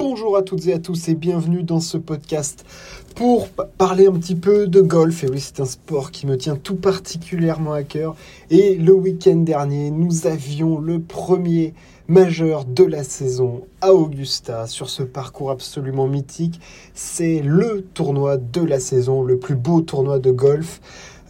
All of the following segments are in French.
Bonjour à toutes et à tous et bienvenue dans ce podcast pour parler un petit peu de golf. Et oui, c'est un sport qui me tient tout particulièrement à cœur. Et le week-end dernier, nous avions le premier majeur de la saison à Augusta sur ce parcours absolument mythique. C'est le tournoi de la saison, le plus beau tournoi de golf.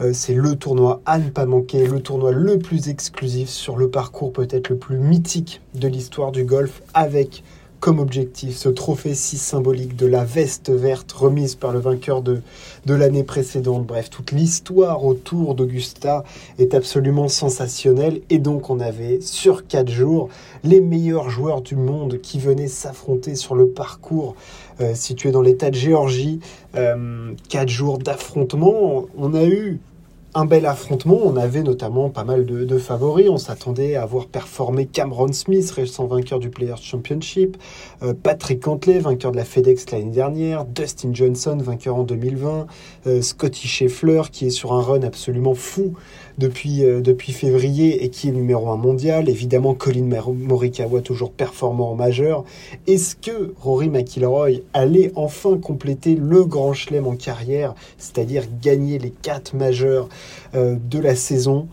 Euh, c'est le tournoi à ne pas manquer, le tournoi le plus exclusif sur le parcours peut-être le plus mythique de l'histoire du golf avec comme objectif ce trophée si symbolique de la veste verte remise par le vainqueur de, de l'année précédente. Bref, toute l'histoire autour d'Augusta est absolument sensationnelle et donc on avait sur quatre jours les meilleurs joueurs du monde qui venaient s'affronter sur le parcours euh, situé dans l'état de Géorgie. Euh, quatre jours d'affrontement, on a eu un bel affrontement. On avait notamment pas mal de, favoris. On s'attendait à voir performer Cameron Smith, récent vainqueur du Players Championship, euh, Patrick Cantley, vainqueur de la FedEx l'année dernière, Dustin Johnson, vainqueur en 2020, euh, Scotty Scheffler, qui est sur un run absolument fou depuis, euh, depuis février et qui est numéro un mondial. Évidemment, Colin Morikawa, toujours performant en majeur. Est-ce que Rory McIlroy allait enfin compléter le grand chelem en carrière, c'est-à-dire gagner les quatre majeurs de la saison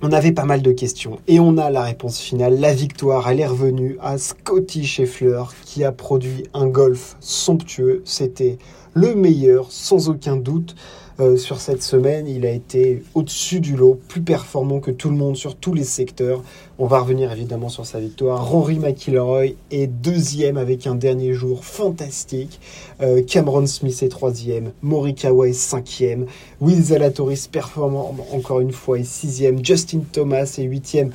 on avait pas mal de questions et on a la réponse finale. La victoire, elle est revenue à Scotty Scheffler qui a produit un golf somptueux. C'était le meilleur, sans aucun doute. Euh, sur cette semaine. Il a été au-dessus du lot, plus performant que tout le monde sur tous les secteurs. On va revenir évidemment sur sa victoire. Rory McIlroy est deuxième avec un dernier jour fantastique. Euh, Cameron Smith est troisième. Morikawa est cinquième. Will Zalatoris performant encore une fois est sixième. Justin Thomas est huitième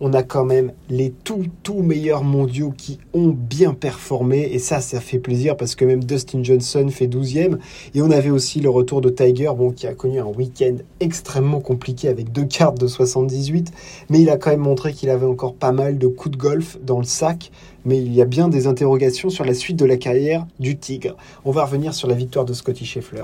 on a quand même les tout, tout meilleurs mondiaux qui ont bien performé. Et ça, ça fait plaisir parce que même Dustin Johnson fait 12e. Et on avait aussi le retour de Tiger, bon, qui a connu un week-end extrêmement compliqué avec deux cartes de 78. Mais il a quand même montré qu'il avait encore pas mal de coups de golf dans le sac. Mais il y a bien des interrogations sur la suite de la carrière du Tigre. On va revenir sur la victoire de Scotty Scheffler.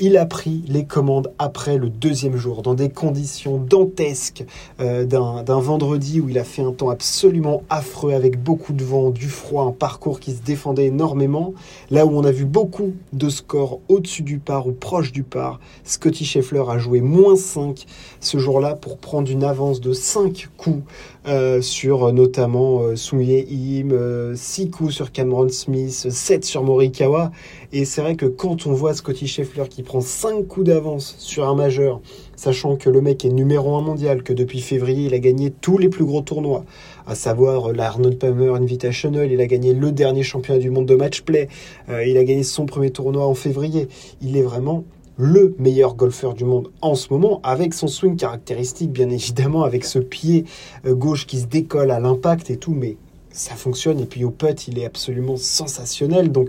Il a pris les commandes après le deuxième jour, dans des conditions dantesques euh, d'un vendredi où il a fait un temps absolument affreux avec beaucoup de vent, du froid, un parcours qui se défendait énormément. Là où on a vu beaucoup de scores au-dessus du par ou proche du par, Scotty Scheffler a joué moins 5 ce jour-là pour prendre une avance de 5 coups euh, sur euh, notamment euh, Im, 6 coups sur Cameron Smith, 7 sur Morikawa. Et c'est vrai que quand on voit Scotty Scheffler qui prend 5 coups d'avance sur un majeur, sachant que le mec est numéro 1 mondial, que depuis février il a gagné tous les plus gros tournois, à savoir euh, l'Arnold Palmer Invitational, il a gagné le dernier championnat du monde de match play, euh, il a gagné son premier tournoi en février. Il est vraiment le meilleur golfeur du monde en ce moment, avec son swing caractéristique, bien évidemment, avec ce pied euh, gauche qui se décolle à l'impact et tout, mais ça fonctionne. Et puis au putt, il est absolument sensationnel. Donc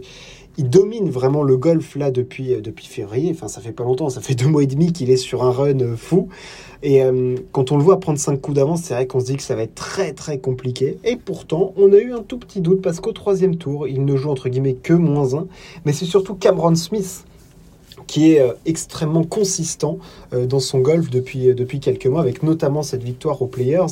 il domine vraiment le golf là depuis, euh, depuis février. Enfin, ça fait pas longtemps, ça fait deux mois et demi qu'il est sur un run euh, fou. Et quand on le voit prendre cinq coups d'avance, c'est vrai qu'on se dit que ça va être très très compliqué. Et pourtant, on a eu un tout petit doute parce qu'au troisième tour, il ne joue entre guillemets que moins un. Mais c'est surtout Cameron Smith qui est euh, extrêmement consistant euh, dans son golf depuis, euh, depuis quelques mois, avec notamment cette victoire aux Players,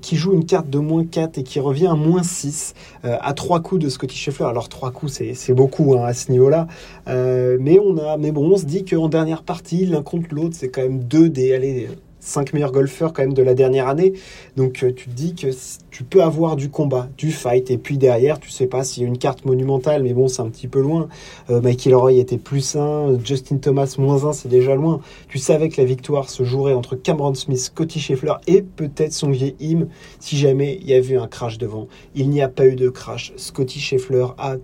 qui joue une carte de moins 4 et qui revient à moins 6 à 3 coups de Scotty Scheffler. Alors 3 coups, c'est beaucoup hein, à ce niveau-là. mais, mais bon, on se dit qu'en dernière partie, l'un contre l'autre, c'est quand même deux des... Allez, 5 meilleurs golfeurs quand même de la dernière année. Donc tu te dis que tu peux avoir du combat, du fight, et puis derrière, tu sais pas s'il y a une carte monumentale, mais bon, c'est un petit peu loin. Euh, Roy était plus 1, Justin Thomas moins 1, c'est déjà loin. Tu savais que la victoire se jouerait entre Cameron Smith, Scotty Scheffler et peut-être son vieil Im si jamais il y avait un crash devant. Il n'y a pas eu de crash. Scotty Scheffler a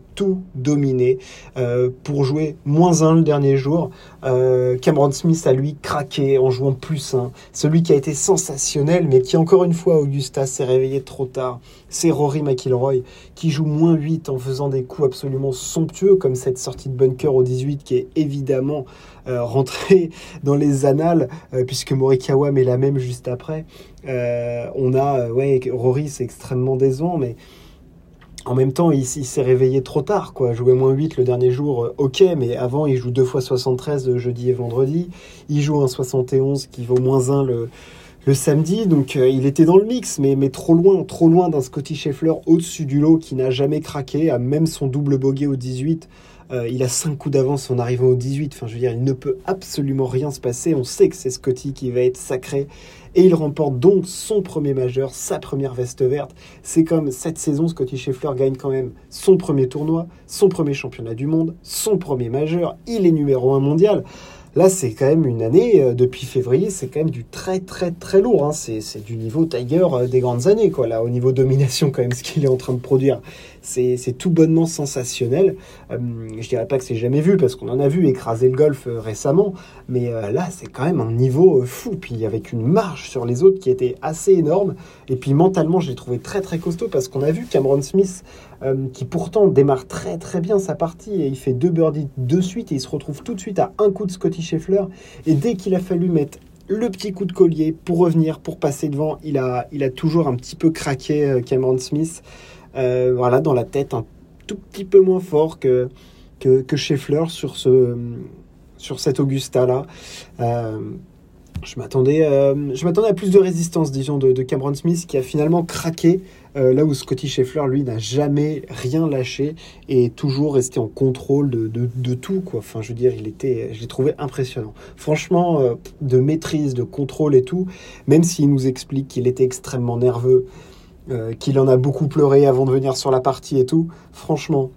dominé euh, pour jouer moins 1 le dernier jour. Euh, Cameron Smith a lui craqué en jouant plus 1. Celui qui a été sensationnel, mais qui encore une fois, Augusta s'est réveillé trop tard, c'est Rory McIlroy qui joue moins 8 en faisant des coups absolument somptueux comme cette sortie de bunker au 18 qui est évidemment euh, rentrée dans les annales puisque Morikawa met la même juste après. On a, ouais, Rory c'est extrêmement décevant mais en même temps, il, s'est réveillé trop tard, quoi. Jouer moins 8 le dernier jour, ok, mais avant, il joue deux fois 73 jeudi et vendredi. Il joue un 71 qui vaut moins 1 le, le samedi. Donc euh, il était dans le mix, mais, mais trop loin, trop loin d'un Scotty Scheffler au-dessus du lot qui n'a jamais craqué, à même son double bogey au 18. Euh, il a 5 coups d'avance en arrivant au 18. Enfin, je veux dire, il ne peut absolument rien se passer. On sait que c'est Scotty qui va être sacré. Et il remporte donc son premier majeur, sa première veste verte. C'est comme cette saison, Scotty Scheffler gagne quand même son premier tournoi, son premier championnat du monde, son premier majeur. Il est numéro 1 mondial. Là, c'est quand même une année, euh, depuis février, c'est quand même du très très très lourd. Hein. C'est du niveau Tiger euh, des grandes années, quoi, là, au niveau domination, quand même, ce qu'il est en train de produire. C'est tout bonnement sensationnel. Euh, je dirais pas que c'est jamais vu, parce qu'on en a vu écraser le golf récemment, mais là, c'est quand même un niveau fou. Puis avec une marge sur les autres qui était assez énorme. Et puis mentalement, je l'ai trouvé très très costaud, parce qu'on a vu Cameron Smith euh, qui pourtant démarre très très bien sa partie et il fait deux birdies de suite et il se retrouve tout de suite à un coup de Scotty Scheffler. Et dès qu'il a fallu mettre le petit coup de collier pour revenir, pour passer devant, il a, il a toujours un petit peu craqué euh, Cameron Smith. Euh, voilà, dans la tête, un tout petit peu moins fort que, que, Scheffler sur, ce, sur cet Augusta-là. je m'attendais, je m'attendais à plus de résistance, disons, de, Cameron Smith qui a finalement craqué euh, là où Scotty Scheffler, lui, n'a jamais rien lâché et toujours resté en contrôle de, de, tout. Quoi. Enfin, je veux dire, il était, je l'ai trouvé impressionnant. Franchement, euh, de maîtrise, de contrôle et tout, même s'il nous explique qu'il était extrêmement nerveux, euh, qu'il en a beaucoup pleuré avant de venir sur la partie et tout, franchement,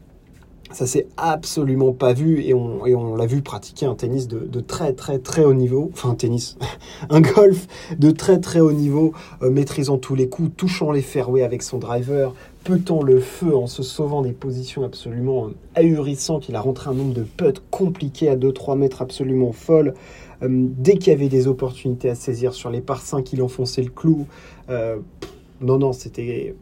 ça s'est absolument pas vu et on, l'a vu pratiquer un tennis de, très très très haut niveau, enfin un tennis, un golf de très très haut niveau, euh, maîtrisant tous les coups, touchant les fairways avec son driver, petant le feu en se sauvant des positions absolument euh, ahurissantes. Il a rentré un nombre de putts compliqués à 2-3 mètres absolument folles. Dès qu'il y avait des opportunités à saisir sur les par 5, il enfonçait le clou. Non, non, c'était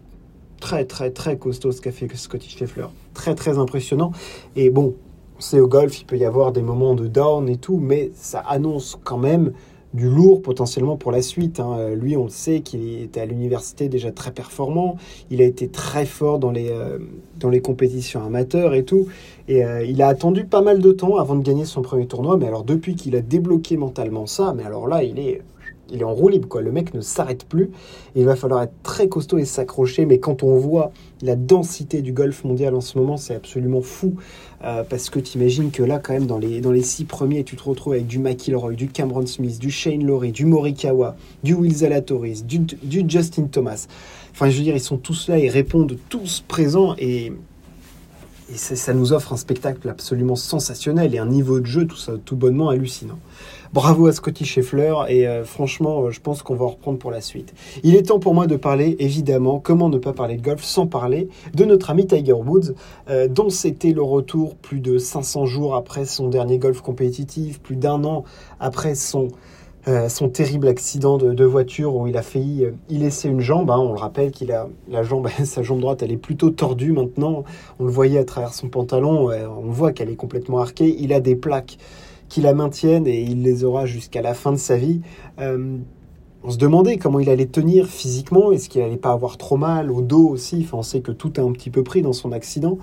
très très très costaud ce qu'a fait Scotty Scheffler. Très très impressionnant. Et bon, c'est au golf, il peut y avoir des moments de down et tout, mais ça annonce quand même du lourd potentiellement pour la suite. Hein. Lui, on le sait qu'il était à l'université déjà très performant. Il a été très fort dans les, euh, dans les compétitions amateurs et tout. Et euh, il a attendu pas mal de temps avant de gagner son premier tournoi. Mais alors, depuis qu'il a débloqué mentalement ça, mais alors là, il est il est en roue libre, quoi. Le mec ne s'arrête plus. il va falloir être très costaud et s'accrocher. Mais quand on voit la densité du golf mondial en ce moment, c'est absolument fou. Euh, parce que tu imagines que là, quand même, dans les, six premiers, tu te retrouves avec du McIlroy, du Cameron Smith, du Shane Lowry, du Morikawa, du Will Zalatoris, du, du Justin Thomas. Enfin, je veux dire, ils sont tous là, ils répondent tous présents. Et et ça, nous offre un spectacle absolument sensationnel et un niveau de jeu tout, bonnement hallucinant. Bravo à Scotty Scheffler et euh, franchement, euh, je pense qu'on va en reprendre pour la suite. Il est temps pour moi de parler, évidemment, comment ne pas parler de golf sans parler de notre ami Tiger Woods, euh, dont c'était le retour plus de 500 jours après son dernier golf compétitif, plus d'un an après son euh, son terrible accident de, voiture où il a failli euh, y laisser une jambe. Hein. On le rappelle qu'il a la jambe, sa jambe droite, elle est plutôt tordue maintenant. On le voyait à travers son pantalon. on voit qu'elle est complètement arquée. Il a des plaques qui la maintiennent et il les aura jusqu'à la fin de sa vie. Euh, on se demandait comment il allait tenir physiquement, est-ce qu'il allait pas avoir trop mal au dos aussi, enfin, on sait que tout a un petit peu pris dans son accident.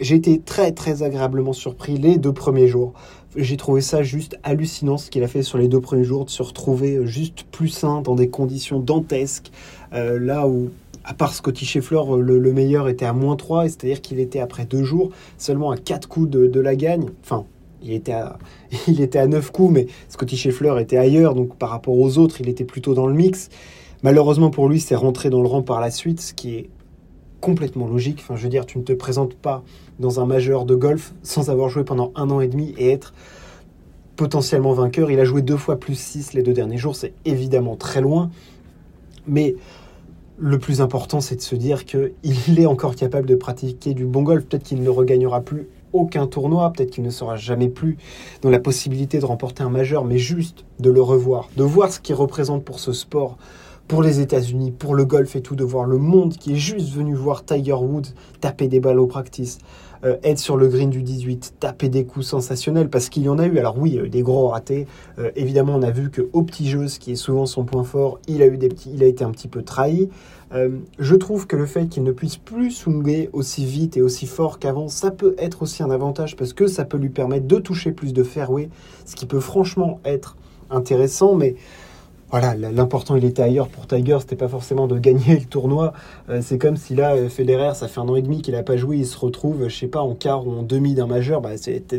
J'ai été très très agréablement surpris les deux premiers jours j'ai trouvé ça juste hallucinant ce qu'il a fait sur les deux premiers jours, de se retrouver juste plus sain dans des conditions dantesques, euh, là où, à part Scotty Scheffler, le, le meilleur était à moins 3, c'est-à-dire qu'il était après deux jours seulement à 4 coups de, la gagne. Enfin, il était, à, il était à 9 coups, mais Scotty Scheffler était ailleurs, donc par rapport aux autres, il était plutôt dans le mix. Malheureusement pour lui, c'est rentré dans le rang par la suite, ce qui est complètement logique. Enfin, je veux dire, tu ne te présentes pas dans un majeur de golf sans avoir joué pendant un an et demi et être potentiellement vainqueur. Il a joué deux fois plus 6 les deux derniers jours, c'est évidemment très loin. Mais le plus important, c'est de se dire qu'il est encore capable de pratiquer du bon golf. Peut-être qu'il ne regagnera plus aucun tournoi, peut-être qu'il ne sera jamais plus dans la possibilité de remporter un majeur, mais juste de le revoir, de voir ce qu'il représente pour ce sport, pour les États-Unis, pour le golf et tout, de voir le monde qui est juste venu voir Tiger Woods taper des balles au practice, euh, être sur le green du 18, taper des coups sensationnels, parce qu'il y en a eu. Alors oui, des gros ratés. Euh, évidemment, on a vu que au petit jeu, ce qui est souvent son point fort, il a il été un petit peu trahi. Euh, je trouve que le fait qu'il ne puisse plus swinguer aussi vite et aussi fort qu'avant, ça peut être aussi un avantage parce que ça peut lui permettre de toucher plus de fairway, ce qui peut franchement être intéressant, mais voilà, l'important il était ailleurs pour Tiger, c'était pas forcément de gagner le tournoi. Euh, c'est comme si là, Federer, ça fait un an et demi qu'il a pas joué, il se retrouve, je sais pas, en quart ou en demi d'un majeur, bah,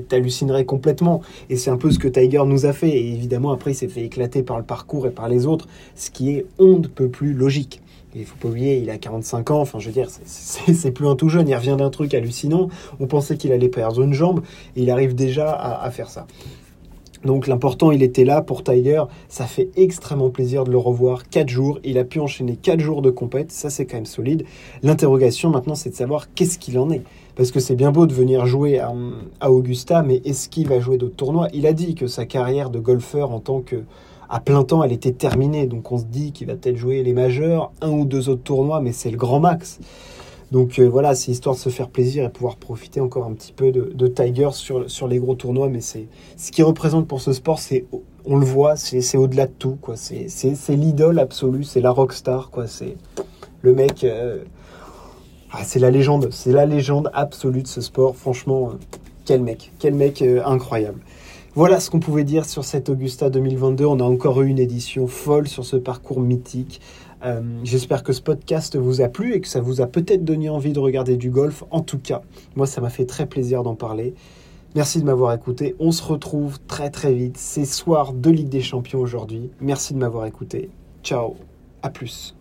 t'hallucinerais complètement. Et c'est un peu ce que Tiger nous a fait. Et évidemment, après, il s'est fait éclater par le parcours et par les autres, ce qui est on ne peut plus logique. Il faut pas oublier, il a 45 ans, enfin je veux dire, c'est plus un tout jeune, il revient d'un truc hallucinant. On pensait qu'il allait perdre une jambe, et il arrive déjà à faire ça. Donc l'important, il était là pour Tiger. Ça fait extrêmement plaisir de le revoir. 4 jours, il a pu enchaîner 4 jours de compète. Ça, c'est quand même solide. L'interrogation maintenant, c'est de savoir qu'est-ce qu'il en est. Parce que c'est bien beau de venir jouer à, Augusta, mais est-ce qu'il va jouer d'autres tournois? Il a dit que sa carrière de golfeur en tant que à plein temps, elle était terminée. Donc on se dit qu'il va peut-être jouer les majeurs, un ou deux autres tournois, mais c'est le grand max. Donc euh, voilà, c'est histoire de se faire plaisir et pouvoir profiter encore un petit peu de, Tiger sur, sur les gros tournois. Mais c'est ce qui représente pour ce sport, on le voit, c'est au-delà de tout. quoi. C'est l'idole absolue, c'est la rockstar. C'est le mec. Euh, ah, c'est la légende, c'est la légende absolue de ce sport. Franchement, euh, quel mec, quel mec incroyable. Voilà ce qu'on pouvait dire sur cette Augusta 2022. On a encore eu une édition folle sur ce parcours mythique. Euh, j'espère que ce podcast vous a plu et que ça vous a peut-être donné envie de regarder du golf. En tout cas, moi, ça m'a fait très plaisir d'en parler. Merci de m'avoir écouté. On se retrouve très très vite. C'est soir de Ligue des Champions aujourd'hui. Merci de m'avoir écouté. Ciao. À plus.